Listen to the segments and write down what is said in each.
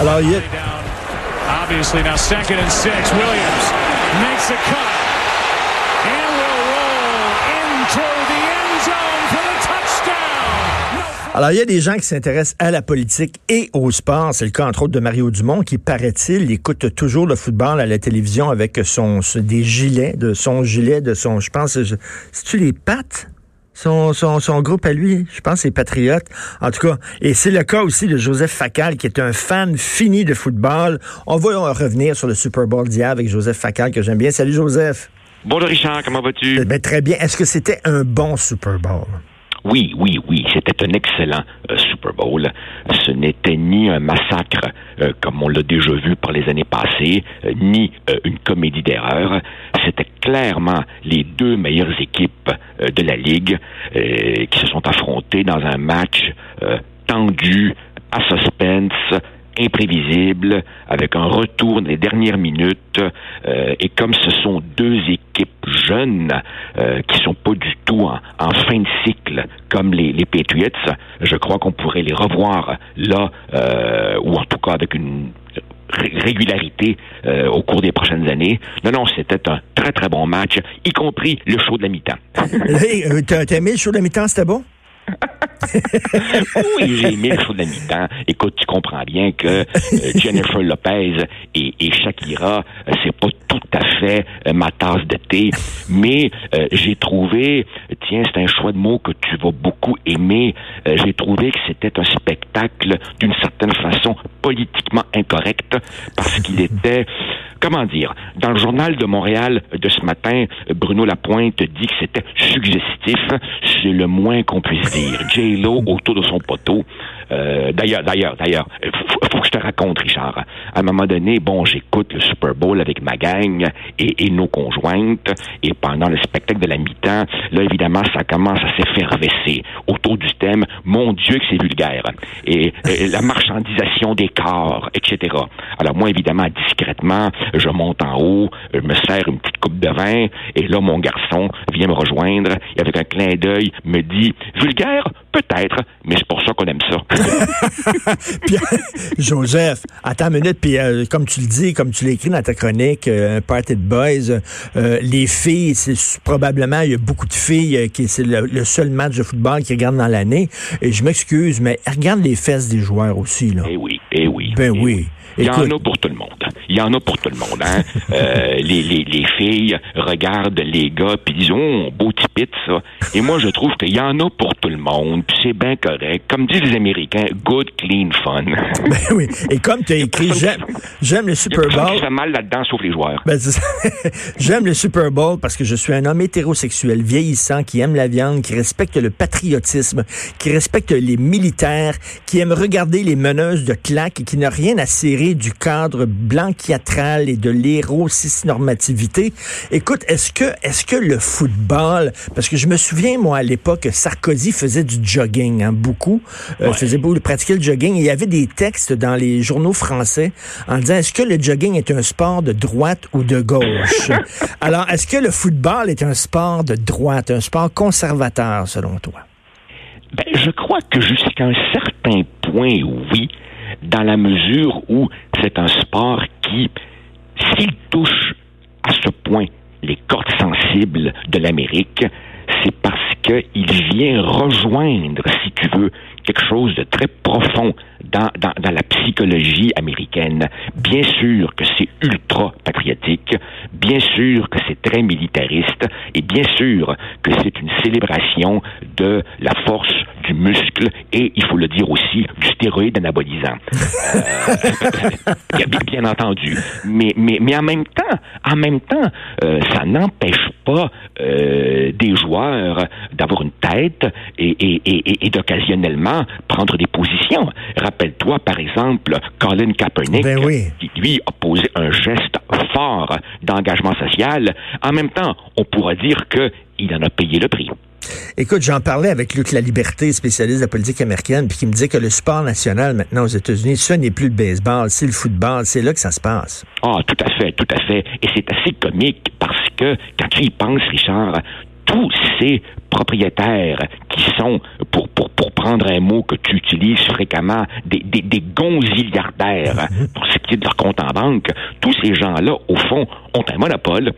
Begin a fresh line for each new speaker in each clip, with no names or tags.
Alors, il y a-
Obviously now second and six. Williams makes a cut and will roll into the end zone for the touchdown.
Alors, il y a des gens qui s'intéressent à la politique et au sport. C'est le cas, entre autres, de Mario Dumont, qui, paraît-il, écoute toujours le football à la télévision avec son, des gilets, de son gilet, de son, je pense, c'est-tu les pattes? Son, son, son groupe à lui, je pense, c'est Patriote. En tout cas, et c'est le cas aussi de Joseph Facal, qui est un fan fini de football. On va revenir sur le Super Bowl d'hier avec Joseph Facal, que j'aime bien. Salut, Joseph.
Bonjour Richard, comment vas-tu?
Eh ben, très bien. Est-ce que c'était un bon Super Bowl?
Oui, oui, oui, c'était un excellent Ce n'était ni un massacre euh, comme on l'a déjà vu par les années passées, euh, ni euh, une comédie d'erreur. C'était clairement les deux meilleures équipes de la ligue qui se sont affrontées dans un match tendu, à suspense, imprévisible, avec un retour les dernières minutes. et comme ce sont deux équipes jeunes euh, qui sont pas du tout en, fin de cycle comme les, les Patriots, je crois qu'on pourrait les revoir là, euh, ou en tout cas avec une ré- régularité euh, au cours des prochaines années. Non, non, c'était un très très bon match, y compris le show de la mi-temps.
Hey, euh, t'as aimé le show de la mi-temps, c'était bon?
Oui, j'ai aimé le show de la mi-temps. Écoute, tu comprends bien que euh, Jennifer Lopez et, et Shakira, euh, c'est pas tout à fait euh, ma tasse de thé, mais j'ai trouvé, tiens, c'est un choix de mots que tu vas beaucoup aimer, j'ai trouvé que c'était un spectacle d'une certaine façon politiquement incorrect parce qu'il était comment dire, dans le journal de Montréal de ce matin, Bruno Lapointe dit que c'était suggestif, c'est le moins qu'on puisse dire. J-Lo autour de son poteau. Euh, d'ailleurs, d'ailleurs, d'ailleurs, faut, faut que je te raconte, Richard. À un moment donné, bon, j'écoute le Super Bowl avec ma gang et, nos conjointes, et pendant le spectacle de la mi-temps, là, évidemment, ça commence à s'effervescer autour du thème « Mon Dieu que c'est vulgaire » et, et la marchandisation des corps, etc. Alors moi, évidemment, discrètement, je monte en haut, je me sers une petite coupe de vin, et là, mon garçon vient me rejoindre, et avec un clin d'œil, me dit « Vulgaire? Peut-être, mais c'est pour ça qu'on aime ça. »
Puis, Joseph, attends une minute, puis euh, comme tu le dis, comme tu l'écris dans ta chronique, euh, Party de Boys, euh, les filles, c'est probablement, il y a beaucoup de filles euh, qui c'est le, le seul match de football qu'ils regardent dans l'année. Et je m'excuse, mais regarde les fesses des joueurs aussi, là.
Eh oui, eh oui.
Ben
eh
oui.
Il y en a pour tout le monde. Il y en a pour tout le monde. Hein? Euh, les, les, les filles regardent les gars puis disent oh beau tipit ça. Et moi je trouve qu'il y en a pour tout le monde. Puis c'est bien correct. Comme disent les Américains, good clean fun.
Ben oui. Et comme tu as écrit, j'aime, j'aime le Super Bowl.
fait mal là-dedans sauf les joueurs.
Ben. J'aime le Super Bowl parce que je suis un homme hétérosexuel, vieillissant, qui aime la viande, qui respecte le patriotisme, qui respecte les militaires, qui aime regarder les meneuses de claques et qui n'a rien à serrer du cadre et de l'hérocisnormativité. Écoute, est-ce que, est-ce que le football, parce que je me souviens, moi, à l'époque, Sarkozy faisait du jogging, hein, beaucoup, euh, faisait beaucoup, pratiquer le jogging, et il y avait des textes dans les journaux français en disant, est-ce que le jogging est un sport de droite ou de gauche? Alors, est-ce que le football est un sport de droite, un sport conservateur, selon toi?
Ben, je crois que jusqu'à un certain point, oui, dans la mesure où c'est un sport s'il touche à ce point les cordes sensibles de l'Amérique, c'est parce qu'il vient rejoindre, si tu veux, quelque chose de très profond dans, la psychologie américaine. Bien sûr que c'est ultra patriotique, bien sûr que c'est très militariste, et bien sûr que c'est une célébration de la force du muscle et, il faut le dire aussi, du stéroïde anabolisant. Euh, bien, entendu. Mais, mais, mais en même temps, en même temps, euh, ça n'empêche pas euh, des joueurs d'avoir une tête et, et- et d'occasionnellement prendre des positions. Rappelle-toi, par exemple, Colin Kaepernick,
ben oui.
qui lui a posé un geste fort d'engagement social. En même temps, on pourra dire qu'il en a payé le prix.
Écoute, j'en parlais avec Luc La Liberté, spécialiste de la politique américaine, puis qui me disait que le sport national maintenant aux États-Unis, ce n'est plus le baseball, c'est le football, c'est là que ça se passe.
Ah, tout à fait, tout à fait. Et c'est assez comique parce que quand tu y penses, Richard, tous ces propriétaires qui sont, pour, pour, pour prendre un mot que tu utilises fréquemment, des, des, des gonziliardaires pour ce qui est de leur compte en banque, tous ces gens-là, au fond, ont un monopole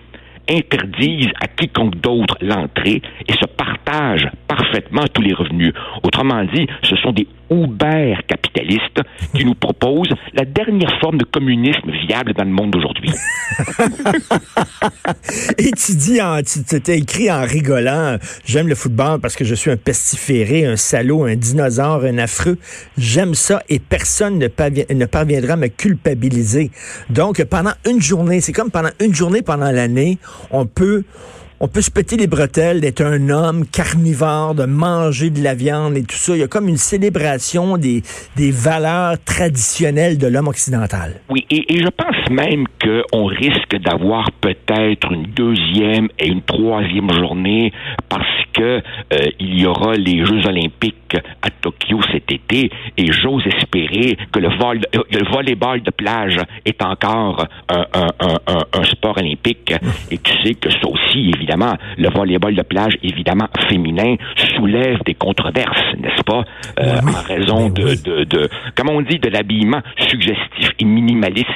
interdisent à quiconque d'autre l'entrée et se partagent parfaitement tous les revenus. Autrement dit, ce sont des Uber capitalistes qui nous proposent la dernière forme de communisme viable dans le monde d'aujourd'hui.
et tu dis, tu t'es écrit en rigolant, j'aime le football parce que je suis un pestiféré, un salaud, un dinosaure, un affreux. J'aime ça et personne ne, ne parviendra à me culpabiliser. Donc, pendant une journée, c'est comme pendant une journée pendant l'année, on peut on peut se péter les bretelles d'être un homme carnivore, de manger de la viande et tout ça. Il y a comme une célébration des, valeurs traditionnelles de l'homme occidental.
Oui, et, je pense même qu'on risque d'avoir peut-être une deuxième et une troisième journée parce que euh, il y aura les Jeux olympiques à Tokyo cet été et j'ose espérer que le, vol, le volleyball de plage est encore un, un, un, un, sport olympique. Et tu sais que ça aussi, évidemment, le volleyball de plage, évidemment féminin, soulève des controverses, n'est-ce pas, euh, en raison de, de, de, comme on dit, de l'habillement suggestif et minimaliste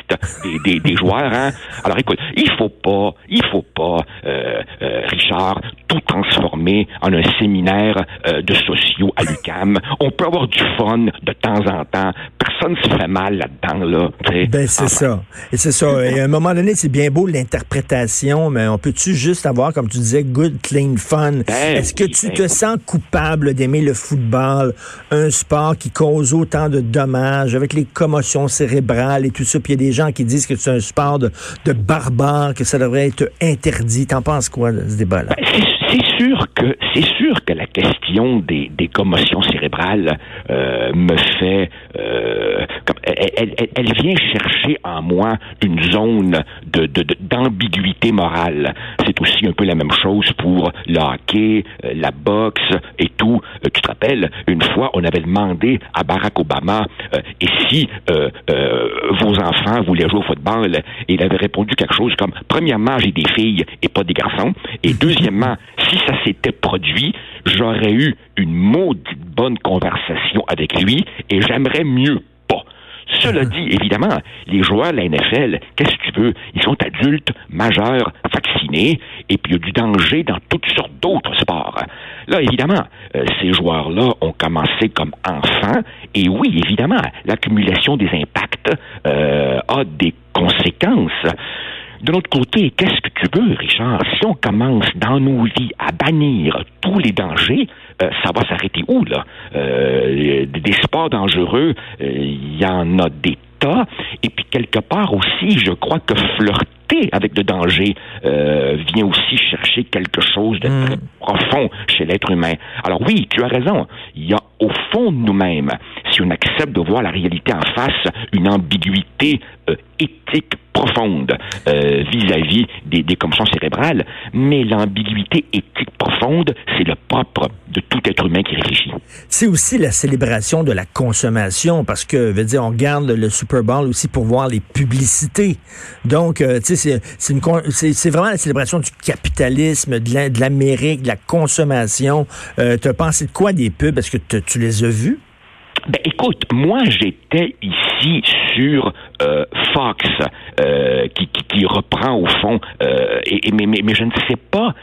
des, des, des joueurs. Hein? Alors écoute, il faut pas, il faut pas, euh, euh, Richard, tout transformer en un séminaire euh, de sociaux à l'UCAM. On peut avoir du fun de temps en temps. Personne se fait mal là-dedans, là.
Ben, c'est ça. Et c'est ça. Et à un moment donné, c'est bien beau l'interprétation, mais on peut-tu juste avoir, comme tu disais, good, clean, fun? Ben Est-ce que tu ben te sens coupable d'aimer le football, un sport qui cause autant de dommages avec les commotions cérébrales et tout ça? Puis il y a des gens qui disent que c'est un sport de, de barbare, que ça devrait être interdit. T'en penses quoi ce débat-là?
C'est sûr que c'est sûr que la question des, des commotions cérébrales euh, me fait euh, comme, elle, elle, elle, vient chercher en moi une zone de, d'ambiguïté morale. C'est aussi un peu la même chose pour le hockey, euh, la boxe et tout. tu te rappelles, une fois, on avait demandé à Barack Obama et si vos enfants voulaient jouer au football, et il avait répondu quelque chose comme premièrement, j'ai des filles et pas des garçons, et deuxièmement, si ça s'était produit, j'aurais eu une maudite bonne conversation avec lui et j'aimerais mieux pas. Cela dit, évidemment, les joueurs de la NFL, qu'est-ce que tu veux? Ils sont adultes, majeurs, vaccinés, et puis il y a du danger dans toutes sortes d'autres sports. Là, évidemment, euh, ces joueurs-là ont commencé comme enfants, et oui, évidemment, l'accumulation des impacts euh, a des conséquences. De l'autre côté, qu'est-ce que tu veux, Richard? Si on commence dans nos vies à bannir tous les dangers, euh, ça va s'arrêter où, là? Euh, des sports dangereux, euh, il y en a des Et puis, quelque part aussi, je crois que flirter avec le danger vient aussi chercher quelque chose de très hmm. profond chez l'être humain. Alors oui, tu as raison. Il y a au fond de nous-mêmes, si on accepte de voir la réalité en face, une ambiguïté éthique profonde euh, vis-à-vis des, des commotions cérébrales, mais l'ambiguïté éthique profonde, c'est le propre de tout être humain qui réfléchit.
C'est aussi la célébration de la consommation, parce que, veut dire, on regarde le Super Bowl aussi pour voir les publicités. Donc, euh, tu sais, c'est vraiment la célébration du capitalisme, de l'Amérique, de la consommation. Euh, tu as pensé de quoi des pubs? Est-ce que tu les as vus?
Ben écoute, moi j'étais ici sur euh, Fox euh, qui, qui, qui, reprend au fond, euh, et, mais, mais, mais, je ne sais pas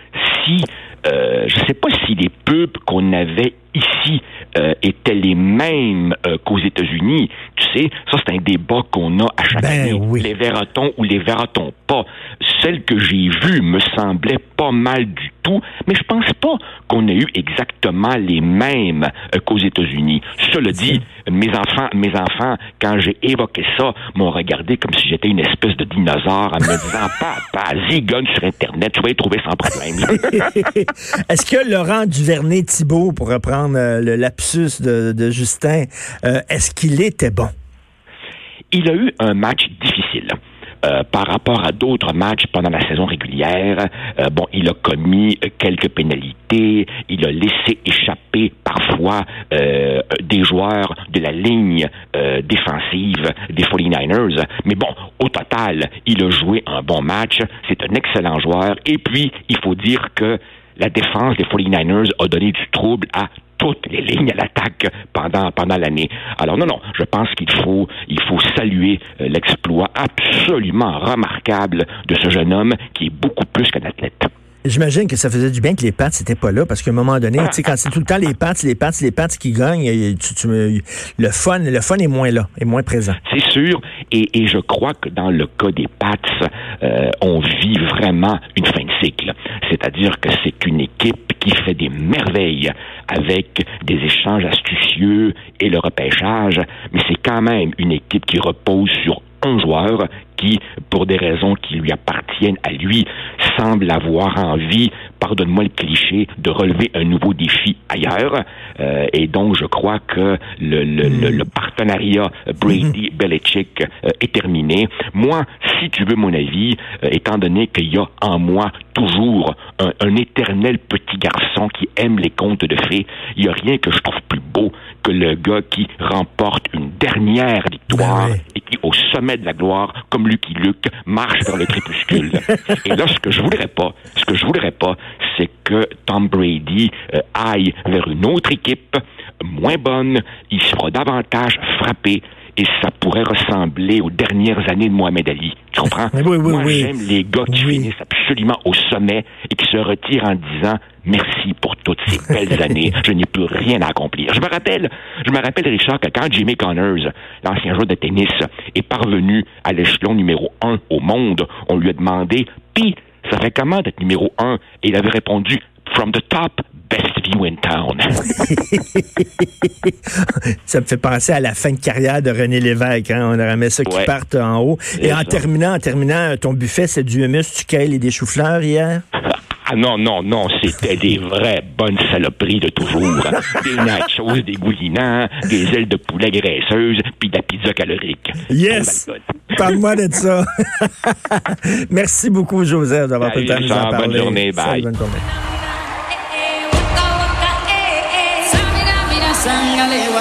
si euh, je ne sais pas si les pubs qu'on avait ici euh, étaient les mêmes euh, qu'aux États-Unis. Tu sais, ça c'est un débat qu'on a à chaque ben année. Les verra-t-on ou les verra-t-on pas celles que j'ai vues me semblaient pas mal du tout, mais je pense pas qu'on ait eu exactement les mêmes euh, qu'aux États-Unis. Cela dit, mes enfants, mes enfants, quand j'ai évoqué ça, m'ont regardé comme si j'étais une espèce de dinosaure en me disant Papa, zigonne sur Internet, tu vas y trouver sans problème.
Est-ce que Laurent Duvernay-Thibault, pour reprendre euh, le lapsus de, Justin, euh, est-ce qu'il était bon?
Il a eu un match difficile. Euh, par rapport à d'autres matchs pendant la saison régulière. Euh, bon, il a commis quelques pénalités, il a laissé échapper parfois euh, des joueurs de la ligne défensive des 49ers. Mais bon, au total, il a joué un bon match. C'est un excellent joueur. Et puis, il faut dire que la défense des 49ers a donné du trouble à toutes les lignes à l'attaque pendant pendant l'année. Alors non non, je pense qu'il faut il faut saluer euh, l'exploit absolument remarquable de ce jeune homme qui est beaucoup plus qu'un athlète.
J'imagine que ça faisait du bien que les Pats n'étaient pas là parce qu'à un moment donné, tu sais, quand c'est tout le temps les Pats, les Pats, les Pats qui gagnent, le fun, le fun est moins là, est moins présent.
C'est sûr, et, je crois que dans le cas des Pats, euh, on vit vraiment une fin de cycle. C'est-à-dire que c'est une équipe qui fait des merveilles avec des échanges astucieux et le repêchage, mais c'est quand même une équipe qui repose sur un joueur qui, pour des raisons qui lui appartiennent à lui, semble avoir envie, pardonne-moi le cliché, de relever un nouveau défi ailleurs. Euh, et donc, je crois que le, le, le, hmm. partenariat Brady-Belichick euh, est terminé. Moi, si tu veux mon avis, euh, étant donné qu'il y a en moi toujours un, un, éternel petit garçon qui aime les contes de fées, il n'y a rien que je trouve plus beau que le gars qui remporte une dernière victoire ben et qui, au sommet de la gloire, comme Lucky Luke, marche vers le crépuscule. et là, ce que je voudrais pas, ce que je voudrais pas, c'est que Tom Brady euh, aille vers une autre équipe moins bonne, il sera davantage frappé et ça pourrait ressembler aux dernières années de Mohamed Ali. Tu comprends?
Oui, oui,
Moi, j'aime les gars qui
oui.
finissent absolument au sommet et qui se retirent en disant merci pour toutes ces belles années. Je n'ai plus rien à accomplir. Je me rappelle, je me rappelle, Richard, que quand Jimmy Connors, l'ancien joueur de tennis, est parvenu à l'échelon numéro un au monde, on lui a demandé, puis, ça fait comment d'être numéro un? Et il avait répondu, from the top, best view in town.
ça me fait penser à la fin de carrière de René Lévesque. Hein? On aimé ça qui parte en haut. Et en terminant, en terminant, ton buffet, c'est du hummus, du kale et des choux-fleurs hier?
Ah non, non, non, c'était des vraies bonnes saloperies de toujours. des nachos dégoulinants, des ailes de poulet graisseuses, puis de la pizza calorique.
Yes! Parle-moi de ça. Merci beaucoup, Joseph, d'avoir pris le temps de nous en parler.
Bonne journée, bye. bonne journée. 山高咧。